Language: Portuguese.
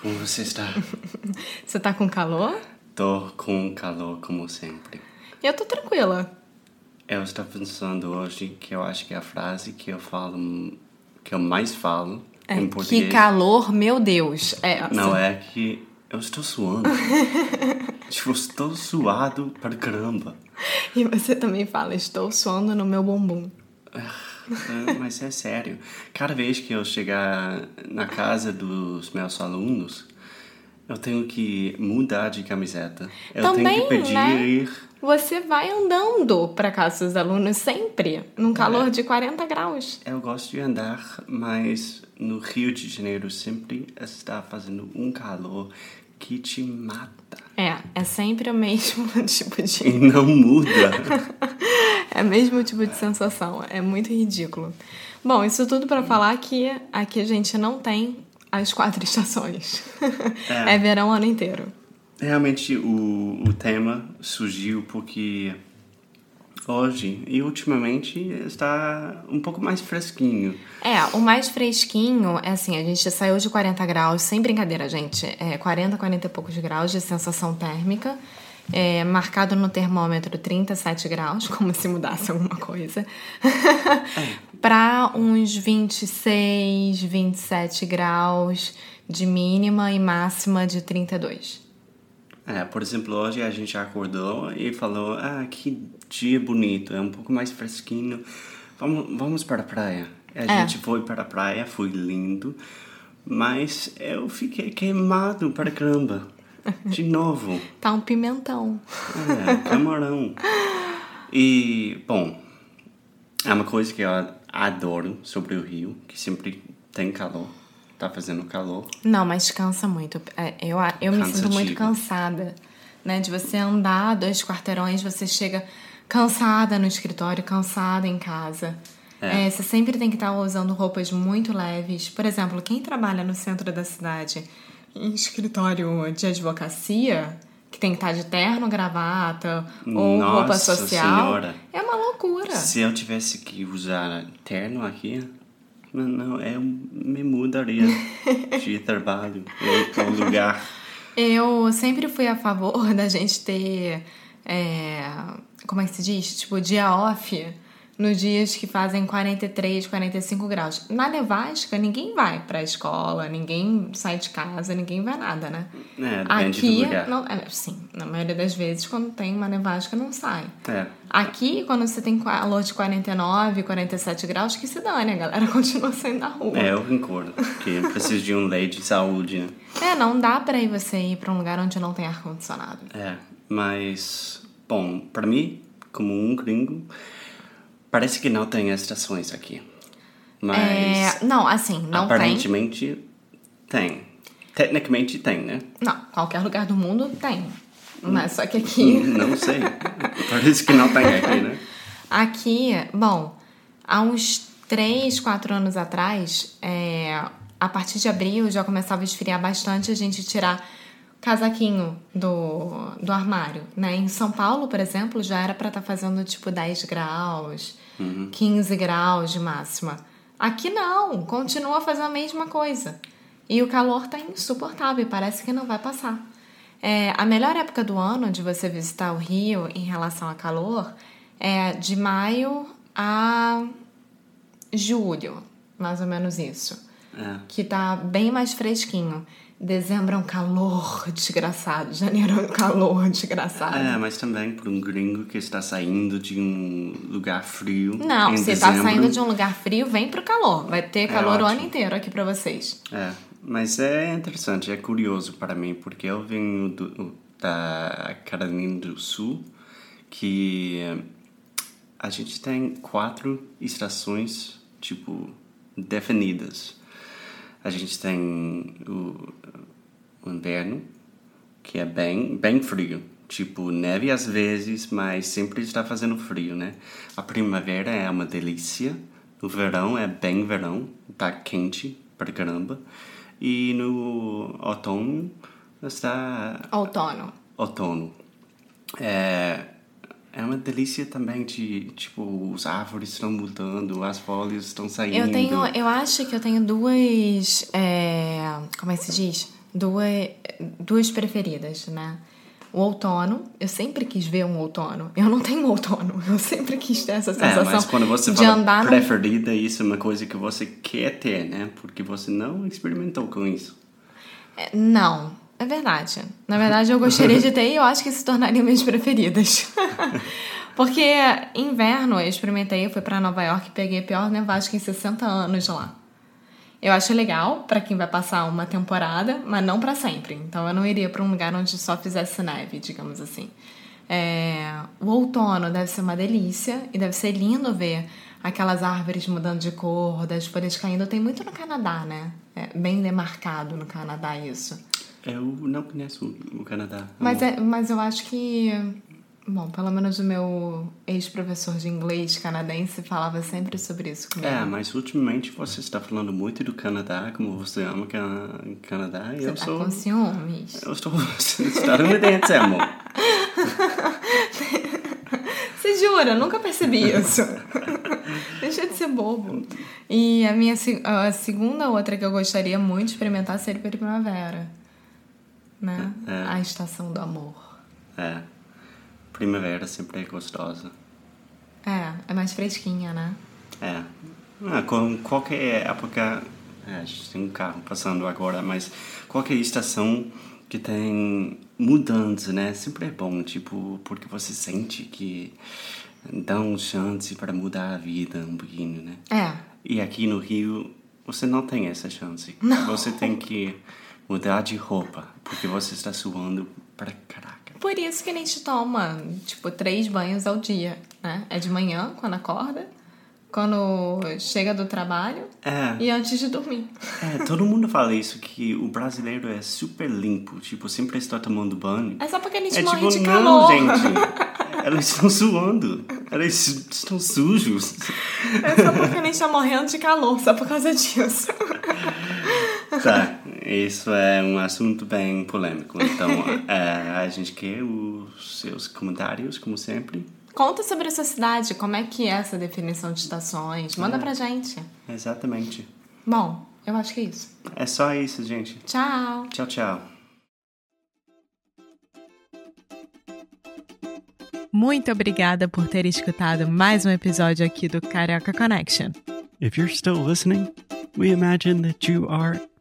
Como você está? Você tá com calor? Tô com calor, como sempre. Eu tô tranquila. Eu estava pensando hoje que eu acho que é a frase que eu falo, que eu mais falo É, em português. que calor, meu Deus. É, Não é que eu estou suando. tipo, estou suado para caramba. E você também fala, estou suando no meu bumbum. É, mas é sério. Cada vez que eu chegar na casa dos meus alunos, eu tenho que mudar de camiseta. Eu tenho Também, que pedir né? Você vai andando para casa dos alunos sempre, num calor É. de 40 graus. Eu gosto de andar, mas no Rio de Janeiro sempre está fazendo um calor que te mata. É, é sempre o mesmo tipo E de. não muda. É o mesmo tipo de sensação. É muito ridículo. Bom, isso tudo para falar que aqui a gente não tem as quatro estações. É. É, verão o ano inteiro. Realmente o, o tema surgiu porque hoje e ultimamente está um pouco mais fresquinho. É, o mais fresquinho é assim, a gente saiu de 40 graus, sem brincadeira, gente. É 40, 40 e poucos graus de sensação térmica. É, marcado no termômetro 37 graus, como se mudasse alguma coisa. Pra uns 26, 27 graus de mínima e máxima de 32. É, por exemplo, hoje a gente acordou e falou: Ah, que dia bonito, é um pouco mais fresquinho. Vamos, vamos para a praia. A É. gente foi para a praia, foi lindo, mas eu fiquei queimado para caramba. De novo. Tá um pimentão. É, camarão. E, bom, é uma coisa que eu adoro sobre o Rio, que sempre tem calor. Tá fazendo calor. Não, mas cansa muito. É, Eu, eu me sinto muito cansada, né? De você andar dois quarteirões, você chega cansada no escritório, cansada em casa. É. É, você sempre tem que estar usando roupas muito leves. Por exemplo, quem trabalha no centro da cidade em escritório de advocacia, que tem que estar de terno, gravata ou roupa Nossa social, Senhora. é uma loucura. Se eu tivesse que usar terno aqui, não, não, eu me mudaria de trabalho ou lugar. Eu sempre fui a favor da gente ter. é, como é que se diz? Tipo, dia off nos dias que fazem 43, 45 graus. Na nevasca, ninguém vai pra escola, ninguém sai de casa, ninguém vai nada, né? É, Aqui, não, é, sim, na maioria das vezes, quando tem uma nevasca, não sai. É, Aqui, quando você tem calor de 49, 47 graus, que se dane, a galera continua saindo na rua. é, eu concordo. Que preciso de um lei de saúde, né? É, não dá pra ir você ir pra um lugar onde não tem ar-condicionado. É, mas, bom, para mim, como um gringo, parece que não tem estações aqui. Mas É, não, assim, não tem. aparentemente tem. Tecnicamente tem, né? Não, qualquer lugar do mundo tem. Mas só que aqui. Não sei. Parece que não tem aqui, né? Aqui, bom, há uns 3, 4 anos atrás, é, a partir de abril já começava a esfriar bastante a gente tirar casaquinho do, do armário, né? Em São Paulo, por exemplo, já era pra estar fazendo tipo 10 graus, 15 graus de máxima. Aqui não, continua fazendo a mesma coisa. E o calor tá insuportável e parece que não vai passar. É, a melhor época do ano de você visitar o Rio em relação a calor é de maio a julho, mais ou menos isso. É. Que tá bem mais fresquinho. Dezembro é um calor desgraçado, janeiro é um calor desgraçado. É, mas também para um gringo que está saindo de um lugar frio. Não, se tá dezembro, saindo de um lugar frio, vem pro calor. Vai ter calor o ano inteiro aqui pra vocês. É, mas é interessante, é curioso para mim, porque eu venho do, da Carolina do Sul, que a gente tem quatro estações, tipo, definidas. A gente tem o, o inverno, que é bem, bem frio. Tipo, neve às vezes, mas sempre está fazendo frio, né? A primavera é uma delícia. O verão é bem verão, tá quente pra caramba. E no outono está Outono. outono. É, é uma delícia também de, tipo, os árvores estão mudando, as folhas estão saindo. Eu tenho, eu acho que eu tenho duas, é, como é que se diz? Duas, duas preferidas, né? O outono, eu sempre quis ver um outono. Eu não tenho outono, eu sempre quis ter essa É, sensação mas quando você de andar preferida, isso é uma coisa que você quer ter, né? Porque você não experimentou com isso. É, Não, é verdade. Na verdade, eu gostaria de ter e eu acho que se tornariam minhas preferidas. Porque inverno eu experimentei, eu fui pra Nova York e peguei a pior nevasca em 60 anos lá. Eu acho legal pra quem vai passar uma temporada, mas não pra sempre. Então eu não iria pra um lugar onde só fizesse neve, digamos assim. É, o outono deve ser uma delícia e deve ser lindo ver aquelas árvores mudando de cor, das folhas caindo. Tem muito no Canadá, né? É bem demarcado no Canadá isso. Eu não conheço o Canadá. Mas, é, mas eu acho que. Bom, pelo menos o meu ex-professor de inglês canadense falava sempre sobre isso comigo. É, mas ultimamente você está falando muito do Canadá, como você ama Cana- Canadá, e Você eu tá sou... com ciúmes? Eu estou estadunidense, amor. Você jura? Nunca percebi isso. Deixa de ser bobo. E a minha a segunda outra que eu gostaria muito de experimentar seria a primavera. Né? É. A estação do amor. É, primavera sempre é gostosa. É, é mais fresquinha, né? É. Ah, com qualquer época. É, a gente tem um carro passando agora, mas qualquer estação que tem mudança, né? Sempre é bom, tipo, porque você sente que dá um chance para mudar a vida um pouquinho, né? É. E aqui no Rio, você não tem essa chance. Você tem que mudar de roupa, porque você está suando pra caraca. Por isso que a gente toma, tipo, três banhos ao dia, né? É de manhã, quando acorda, quando chega do trabalho É. e antes de dormir. É, todo mundo fala isso, que o brasileiro é super limpo, tipo, sempre está tomando banho. É só porque a gente É morre tipo, de não, calor. gente. Elas estão suando. Elas estão sujos. É só porque a gente tá morrendo de calor, só por causa disso. Tá, isso é um assunto bem polêmico. Então, é, a gente quer os seus comentários, como sempre. Conta sobre a sua cidade, como é que é essa definição de estações. Manda pra gente. Exatamente. Bom, eu acho que é isso. É só isso, gente. Tchau! Tchau, tchau. Muito obrigada por ter escutado mais um episódio aqui do Carioca Connection. If you're still listening, we imagine that you are